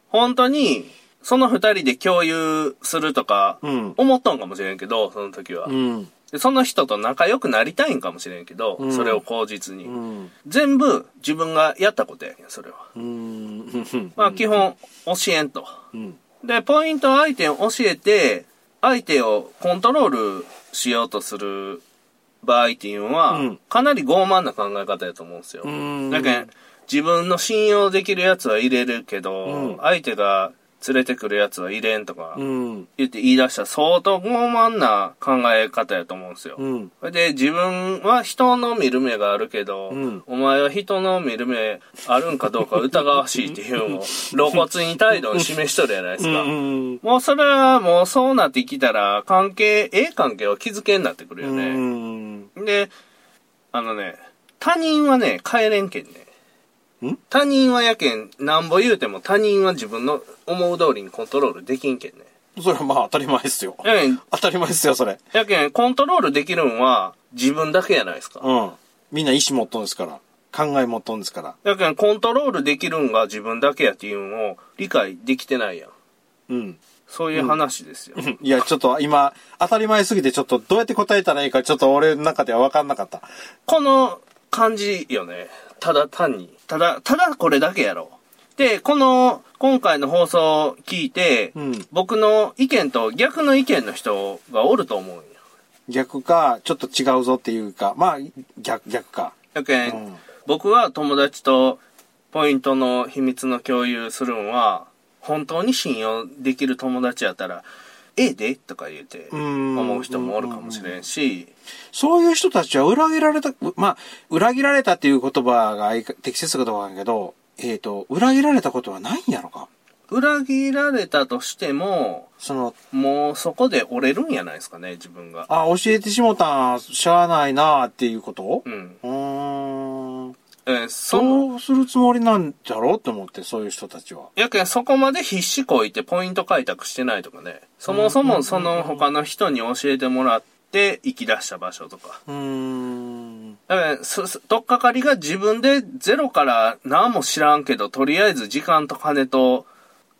本当に、その二人で共有するとか、うん思っとんかもしれんけど、その時は。うん。でその人と仲良くなりたいんかもしれんけど、うんそれを口実に。うん。全部自分がやったことやけん、それは。うん。まあ基本、教えんと。うん。で、ポイント相手を教えて、相手をコントロールしようとする場合っていうのは、うんかなり傲慢な考え方やと思うんですよ。うんだけん、自分の信用できるやつは入れるけど、うん相手が連れてくるやつは入れんとかうん。言って言い出したら相当傲慢な考え方やと思うんですよ。うん。で自分は人の見る目があるけど、うんお前は人の見る目あるんかどうか疑わしいっていうのを 露骨に態度に示しとるやないですか。うん。もうそれはもうそうなってきたら関係、ええ関係は築けんなってくるようね。ん。で、あのね、他人はね、変えれんけんね。ん？他人はやけん、なんぼ言うても他人は自分の思う通りにコントロールできんけんね。それはまあ当たり前ですよ。やけん、当たり前ですよ、それ。やけん、コントロールできるんは自分だけやないですか。うん。みんな意思持っとんですから。考え持っとんですから。やけん、コントロールできるんが自分だけやっていうのを理解できてないやん。うん。そういう話ですよ。いや、ちょっと今、当たり前すぎてちょっとどうやって答えたらいいかちょっと俺の中では分かんなかった。この感じよね。ただ単に。ただ、ただこれだけやろ。で、この今回の放送を聞いて、うん僕の意見と逆の意見の人がおると思う。逆か、ちょっと違うぞっていうか、まあ、逆、逆か。やけん、うん僕は友達とポイントの秘密の共有するんは、本当に信用できる友達やったら、ええで？とか言うて、ん思う人もおるかもしれんし、そういう人たちは裏切られた、うまあ、裏切られたっていう言葉が適切かどうかだけど、えっ、と、裏切られたことはないんやろか？裏切られたとしても、その、もうそこで折れるんやないですかね、自分が。あ、教えてしもたん、しゃあないなっていうこと？うん。うーん。えーそうするつもりなんだろうって思って、そういう人たちは。やけんそこまで必死こいてポイント開拓してないとかね。そもそもその他の人に教えてもらって行き出した場所とか。うーん。だから、とっかかりが自分でゼロから何も知らんけど、とりあえず時間と金と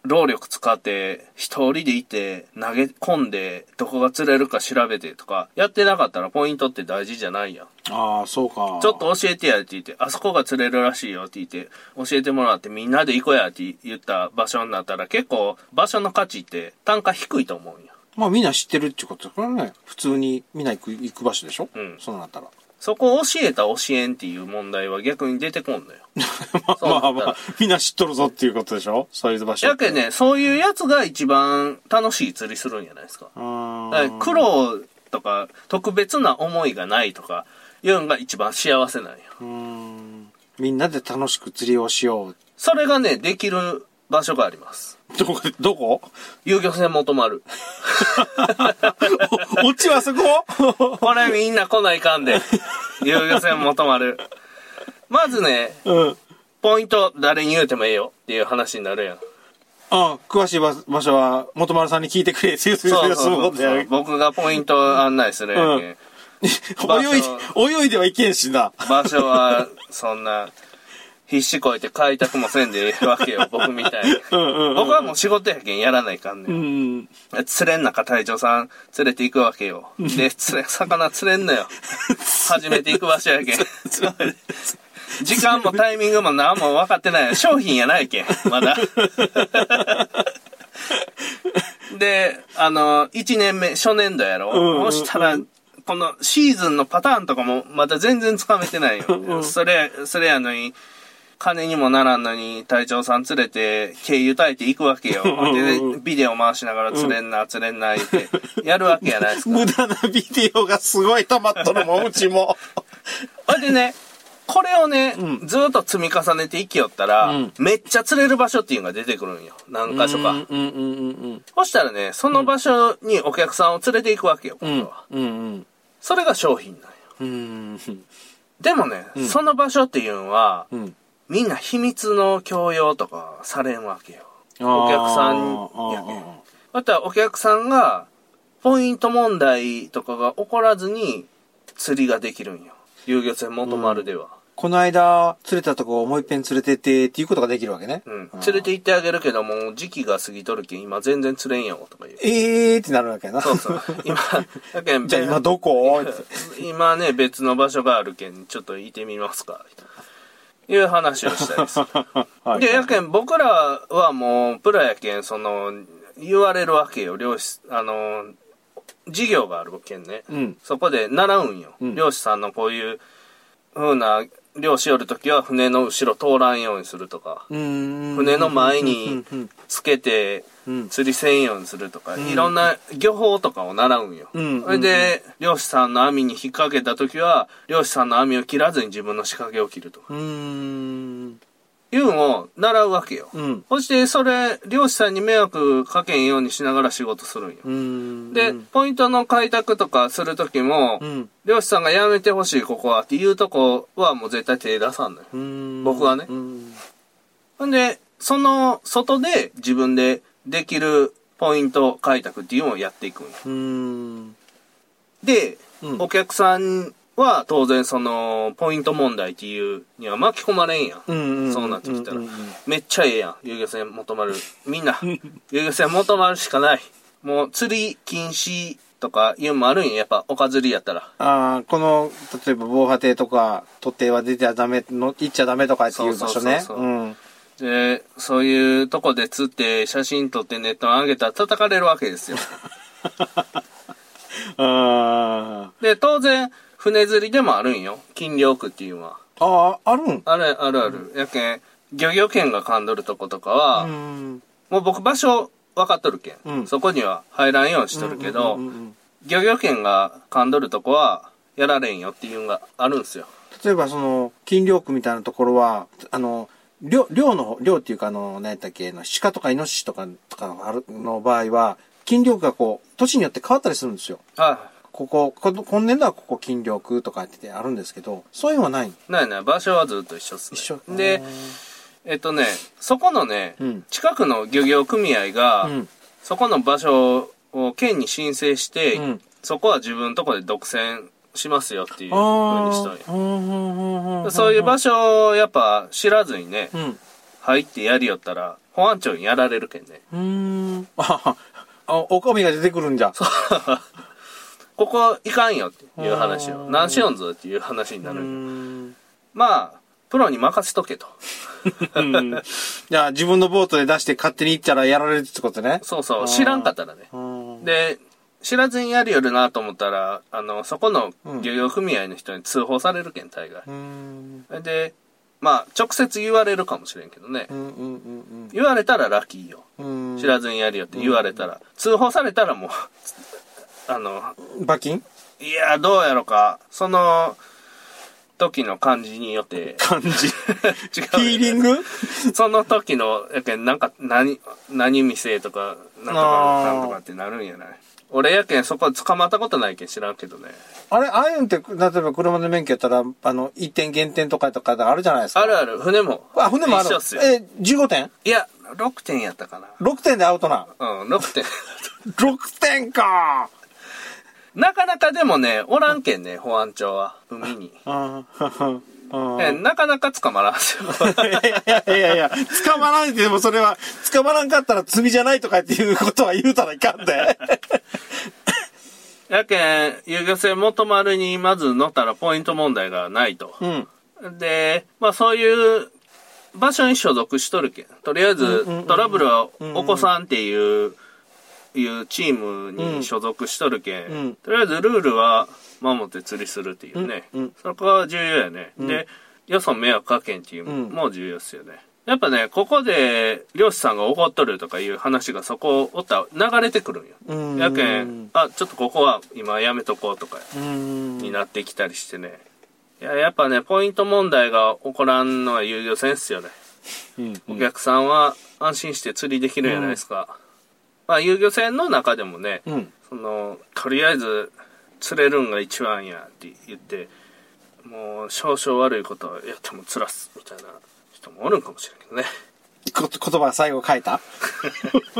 労力使って、一人でいて、投げ込んで、どこが釣れるか調べてとか、やってなかったらポイントって大事じゃないやん。ああ、そうか。ちょっと教えてやって言って、あそこが釣れるらしいよって言って、教えてもらってみんなで行こうやって言った場所になったら結構場所の価値って単価低いと思うんや。まあみんな知ってるってことだからね。普通にみんな行く、行く場所でしょ？うんそうなったら。そこを教えた教えんっていう問題は逆に出てこんのよ。まあまあまあ、みんな知っとるぞっていうことでしょ？そういう場所。やけんね、そういうやつが一番楽しい釣りするんじゃないですか。から苦労とか特別な思いがないとかいうのが一番幸せなんよ。ん。みんなで楽しく釣りをしよう。それがね、できる場所があります。どこ、どこ？遊漁船元丸。おオチはそこ？これみんな来ないかんで。遊漁船元丸。まずね、うん。ポイント誰に言うてもええよっていう話になるやん。あ詳しい場場所は、元丸さんに聞いてくれっていう、そうそうそう僕がポイント案内するやんけ。場所泳いで、泳いではいけんしな。場所は、そんな、必死こいて開拓もせんでええ わけよ、僕みたいに。僕はもう仕事やけんやらないかんね。うんん。釣れん中隊長さん連れて行くわけよ。で、釣れ、魚釣れんのよ。初めて行く場所やけん。時間もタイミングも何も分かってない。商品やないけん、まだ。で、あの、1年目、初年度やろ。うんうんしたら、このシーズンのパターンとかもまだ全然つかめてないよ。それ、それやのに、金にもならんのに隊長さん連れて経由耐えて行くわけよ。で、ビデオ回しながら釣れんな、釣れんな、言って、やるわけやないですか。無駄なビデオがすごい溜まっとるもん、うちも。ほいでね、これをね、うんずーっと積み重ねていきよったら、うんめっちゃ釣れる場所っていうのが出てくるんよ。何箇所か。うんうんうんうんそしたらね、その場所にお客さんを連れていくわけよ、うん。今度は。うんうんそれが商品なんよ。うん。でもね、んその場所っていうのは、うん。みんな秘密の強要とかされんわけよ。お客さんやけん。またお客さんが、ポイント問題とかが起こらずに、釣りができるんよ。遊漁船元丸では。この間、釣れたとこをもう一遍連れてってっていうことができるわけね。うん。連れて行ってあげるけども、時期が過ぎとるけん、今全然釣れんよ、とか言う。えーってなるわけやな。そうそう。今、だけん、じゃあ今どこ？今ね、別の場所があるけん、ちょっと行ってみますか、いう話をしたいです。はいで、やけん、僕らはもう、プロやけん、その、言われるわけよ、漁師、あの、事業があるけんね。うん。そこで習うんよ。うん漁師さんのこういう風な、漁師寄るときは船の後ろ通らんようにするとか、うん。船の前にうんつけてうん釣りせんようにするとか、んいろんな漁法とかを習うんよ。うんそれで、漁師さんの網に引っ掛けたときは、漁師さんの網を切らずに自分の仕掛けを切るとか。いうのを習うわけよ。うん。そして、それ、漁師さんに迷惑かけんようにしながら仕事するんよ。うん。で、ポイントの開拓とかするときも、うん。漁師さんがやめてほしいここはっていうとこはもう絶対手出さんのよ。うん。僕はねうん。ほんで、その外で自分でできるポイント開拓っていうのをやっていくん。で、うんお客さんは当然そのポイント問題っていうには巻き込まれんやん。うん。そうなってきたらめっちゃええやん。遊漁船元丸。みんな、遊漁船元丸しかない。もう釣り禁止とかいうのもあるんや。やっぱお釣りやったら。ああ、この、例えば防波堤とか、突堤は出てはダメの、行っちゃダメとかっていう場所ね。そうそうそうそううん。で、そういうとこで釣って写真撮ってネットに上げたら叩かれるわけですよ。あで、当然、船釣りでもあるんよ。禁漁区っていうのは。あ。ああ、あるん？あるあるある。やけん、漁業権が噛んどるとことかは、うん。もう僕場所分かっとるけん。うんそこには入らんようにしとるけど、うんうんうんうん漁業権が噛んどるとこは、やられんよっていうのがあるんですよ。例えばその、金漁区みたいなところは、あの、漁、漁の、漁っていうかあの、何やったっけ、あの鹿とかイノシシとか、とかあるの場合は、金漁区がこう、土地によって変わったりするんですよ。はここ、こ今年度はここ金漁区とかってあるんですけど、そういうのはないい。ないない、場所はずっと一緒っすね。一緒。で、えっとね、そこのね、うん近くの漁業組合が、うん。そこの場所を県に申請して、うんそこは自分のとこで独占しますよっていう風あにしとんよあ。うんうんうんうんそういう場所をやっぱ知らずにね、うん。入ってやりよったら、保安庁にやられるけんね。うーん。あ、あ、おかみが出てくるんじゃ。ここいかんよっていう話を。何しよんぞっていう話になる。ん。まあ、プロに任せとけと。うんじゃあ自分のボートで出して勝手に行ったらやられるってことね。そうそう、知らんかったらね。うんで、知らずにやるよるなと思ったら、あの、そこの漁業組合の人に通報されるけん、大概う。ん。で、まあ、直接言われるかもしれんけどねう。んうんうん言われたらラッキーよ。うん。知らずにやるよって言われたら。通報されたらもう、あの、罰金？いや、どうやろか。その、時の感じによって、感じ？違う、ヒーリング？その時の、やけん、なんか、何、何店とか、なんとあか、ーなんとかってなるんやない。俺やけん、そこ捕まったことないけん知らんけどね。あれ、ああいうんって、例えば車の免許やったら、あの、1点減点とかとかあるじゃないですか。あるある、船も。あ、船もある一緒っす。よ。え、15点？いや、6点やったかな。?6 点でアウトな。うん、6点。6点かなかなかでもね、おらんけんね、保安庁は、海に。あーえなかなか捕まらんすよ。いやいやいや捕まらんでもそれは、捕まらんかったら罪じゃないとかっていうことは言うたらいかんで。やけん、遊漁船元丸にまず乗ったらポイント問題がないと。うん。で、まあそういう場所に所属しとるけん。とりあえずトラブルはお子さんっていう、いうチームうんに所属しとるけんとりあえずルールは守って釣りするっていうね。うんうんそこは重要やね。んで、よそ迷惑かけんっていうも重要ですよね。やっぱね、ここで漁師さんが怒っとるとかいう話がそこおったら流れてくるんよ。うんやけん、あ、ちょっとここは今やめとこうとかうん。になってきたりしてね。いや、やっぱね、ポイント問題が起こらんのは遊漁船っすよね。うん。お客さんは安心して釣りできるじゃないですか。まあ、遊漁船の中でもね、うん。その、とりあえず釣れるんが一番やって言って、もう少々悪いことはやっても釣らすみたいな人もおるんかもしれんけどね。こ言葉最後書いた？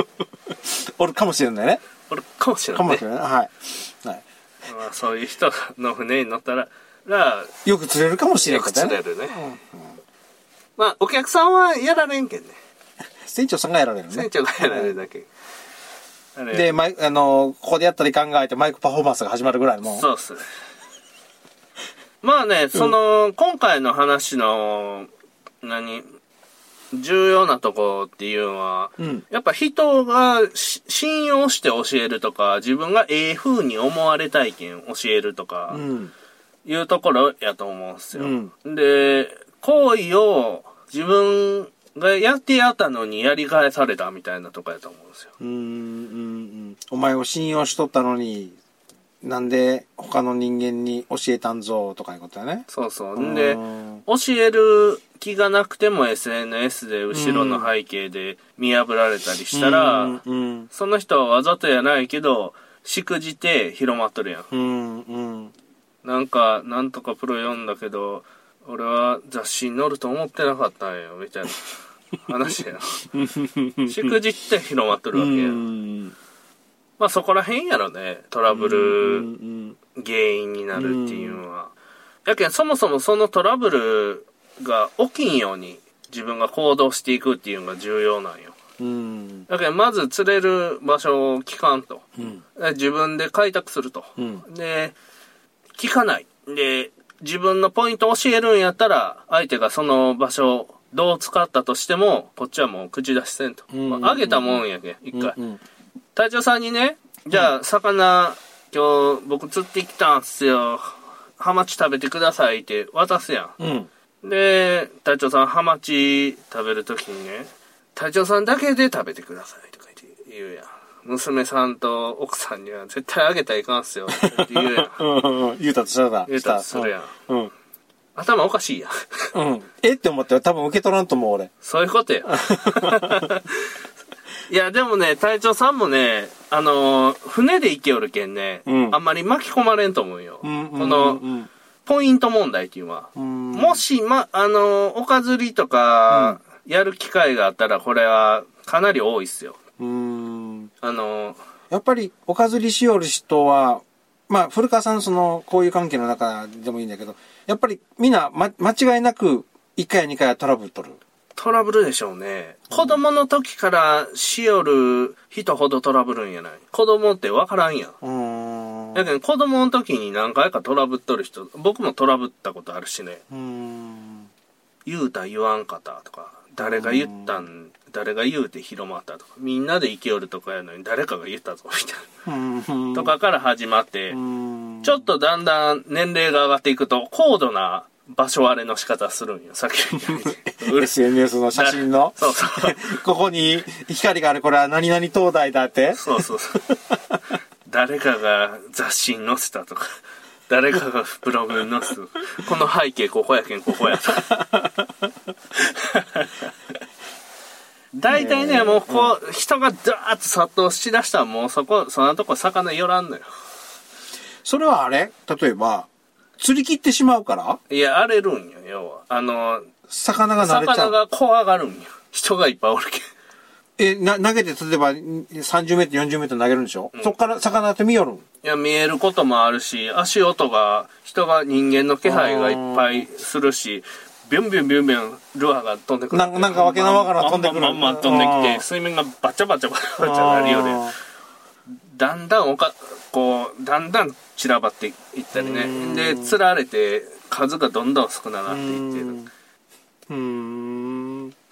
おるかもしれないね。おるかもしれんねかもし。れない。はい。はい。まあ、そういう人の船に乗ったら、らよく釣れるかもしれよくんけどね。釣れるね。まあ、お客さんはやられんけんね。船長さんがやられるね。船長がやられるだけ。あれで、マイあの、ここでやったり考えてマイクパフォーマンスが始まるぐらいの。そうっすね。まあね、その、今回の話の、何、重要なとこっていうのは、うんやっぱ人がし信用して教えるとか、自分がええ風に思われたいけん教えるとか、うん。いうところやと思うんですよ。うんで、行為を自分がやってやったのにやり返されたみたいなとこやと思うんですよ。うん、うん、うん。お前を信用しとったのに、なんで他の人間に教えたんぞとかいうことだね。そうそう。んで、うん教える気がなくても SNS で後ろの背景で見破られたりしたら、うん、うん、その人はわざとやないけど、しくじて広まっとるやん。うん、うん。なんか、なんとかプロ読んだけど、俺は雑誌に載ると思ってなかったんよ、みたいな話やん。しくじって広まっとるわけや。まあそこら辺やろね、トラブうルん、原因になるっていうのは。やけん、そもそもそのトラブルが起きんように自分が行動していくっていうのが重要なんよ。うん、だけど、まず釣れる場所を聞かんと。うん、自分で開拓すると。うん、で、聞かない。で、自分のポイントを教えるんやったら、相手がその場所どう使ったとしても、こっちはもう口出しせんと。うんまああげたもんやけん、一回。うん隊長さんにね、じゃあ、魚、今日僕釣ってきたんすよ。ハマチ食べてくださいって渡すやうん。ん。で、隊長さんハマチ食べるときにね、隊長さんだけで食べてくださいとか言って言うやん。娘さんと奥さんには絶対あげたらいかんすよって言うやん。うんうんうん。言うたとしたら。言うたとするやん。うん。頭おかしいやん。うん。えって思って多分受け取らんと思う、俺。そういうことや。いや、でもね、隊長さんもね、あのー船で行けよるけんね、うんあんまり巻き込まれんと思うよ。うん。このうん。ポイント問題っていうのは。うん。もし、ま、あのーおかずりとか、やる機会があったら、これはかなり多いっすよ。うん。あのーやっぱり、おかずりしおる人は、まあ、古川さん、その、こういう関係の中でもいいんだけど、やっぱり、みんな、ま、間違いなく、1回や2回はトラブル取る。トラブルでしょうね。子供の時からしよる人ほどトラブルんやない。子供ってわからんやん。うーん。だけど子供の時に何回かトラブっとる人、僕もトラブったことあるしね。うーん。言うた言わんかったとか、誰が言ったん、誰が言うて広まったとか、みんなで生きよるとかやのに誰かが言ったぞ、みたいうん。な。とかから始まってう、ん。ちょっとだんだん年齢が上がっていくと、高度な場所割れの仕方するんよ、さっき SNS の写真の そうそう。ここに光がある、これは何々灯台だってそうそうそう。誰かが雑誌に載せたとか、誰かがブログに載せた。この背景ここやけん、ここやと。大体ね、もうこう、人がダーッと殺到しだしたらもうそこ、そんなとこ魚寄らんのよ。それはあれ？例えば、釣り切ってしまうから？いや、荒れるんよ、要は。あの、魚が慣れちゃう。魚が怖がるんよ。人がいっぱいおるけん。え、な、投げて例えば30メートル、40メートル投げるんでしょ、そっから魚って見よるん？いや、見えることもあるし、足音が、人が人間の気配がいっぱいするし、ビュンビュンビュンビュンルアーが飛んでくる。なんかなんかわけのわからん飛んでくる。まんま飛んできて、水面がバチャバチャバチャバチャなるようで、あだんだんおか、こう、だんだん散らばっていったりね。で、釣られて、数がどんどん少なくなっていってる。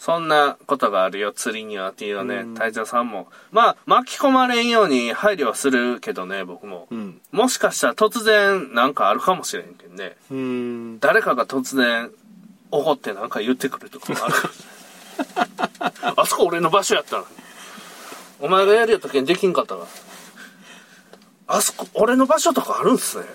そんなことがあるよ、釣りにはっていうのね、隊長さんも。まあ、巻き込まれんように配慮はするけどね、僕も。うん。もしかしたら突然なんかあるかもしれんけどね。ん。誰かが突然怒ってなんか言ってくるとかもあるかもしれん あそこ俺の場所やったのに。お前がやるやったけんできんかったわ。あそこ、俺の場所とかあるんすね。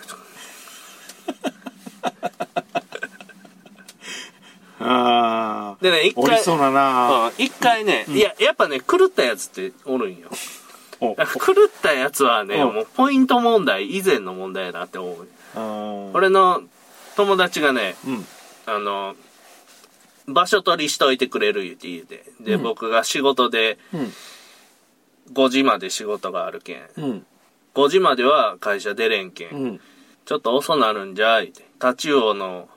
ああ。でね、一回、おりそうだなうん一回ね、いや、やっぱね、狂ったやつっておるんよ。狂ったやつはね、うんもうポイント問題以前の問題やなって思う。うん。俺の友達がね、うん。あの、場所取りしといてくれる言うて言うて。で、うん僕が仕事でうん。5時まで仕事があるけん。うん。5時までは会社出れんけん。うん。ちょっと遅なるんじゃいって。立ち王の、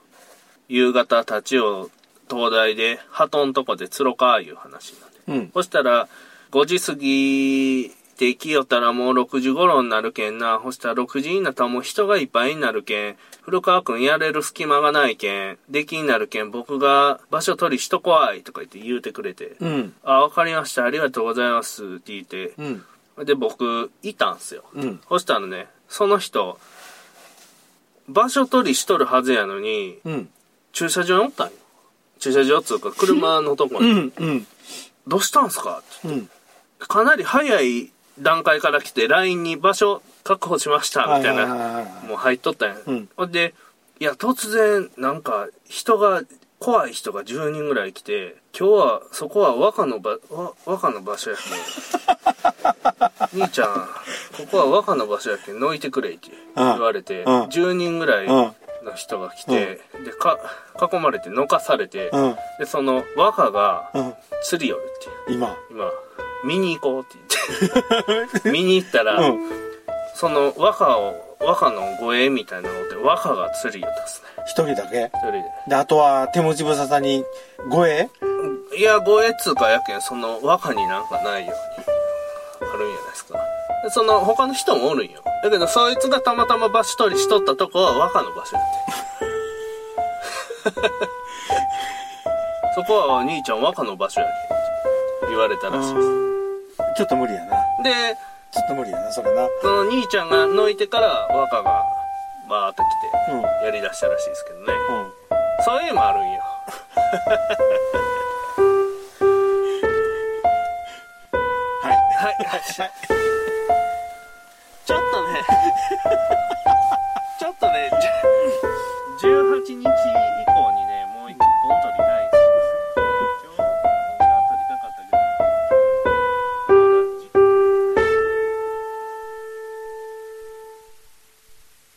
夕方立ち王東大で、鳩んとこで釣ろかいう話になって。うん。そしたら、5時過ぎて来よったらもう6時頃になるけんな。そしたら6時になったらもう人がいっぱいになるけん。古川くんやれる隙間がないけん。出来になるけん。僕が場所取りしとこわいとか言って言うてくれて。うん。あ、わかりました。ありがとうございます。って言って。うん。で、僕、いたんすよ。うん。そしたらね、その人、場所取りしとるはずやのに、うん。駐車場におったんよ。駐車場っつうか、車のとこに。うん。うん。どうしたんすか？ってうん。かなり早い段階から来て LINE に場所確保しましたみたいなはいもう入っとったんや、うんほんでいや突然なんか人が怖い人が10人ぐらい来て今日はそこは和歌の場わ和歌の場所やけん 兄ちゃんここは和歌の場所やけんのいてくれって言われて、うん10人ぐらいうん。の人が来て、でか囲まれてのかされて、うん。でその和歌がうん。釣り寄るって今。今見に行こうって言って。見に行ったら、うん。その和歌を和歌の護衛みたいなので和歌が釣り寄ったっすね一人だけ？一人で、あとは手持ち無沙汰に、護衛？でいや護衛っつうかやけんその和歌になんかないようにあるんじゃないですかでその他の人もおるんよだけどそいつがたまたま場所取りしとったとこは和歌の場所やって そこは兄ちゃん和歌の場所やねん言われたらしいですちょっと無理やな。でちょっと無理やな、それな。その兄ちゃんが抜いてから和歌がバーッと来うん。うん。てやりだしたらしいですけどねそういうのもあるんよ はいはいはい。ちょっとね。ちょっとね。18日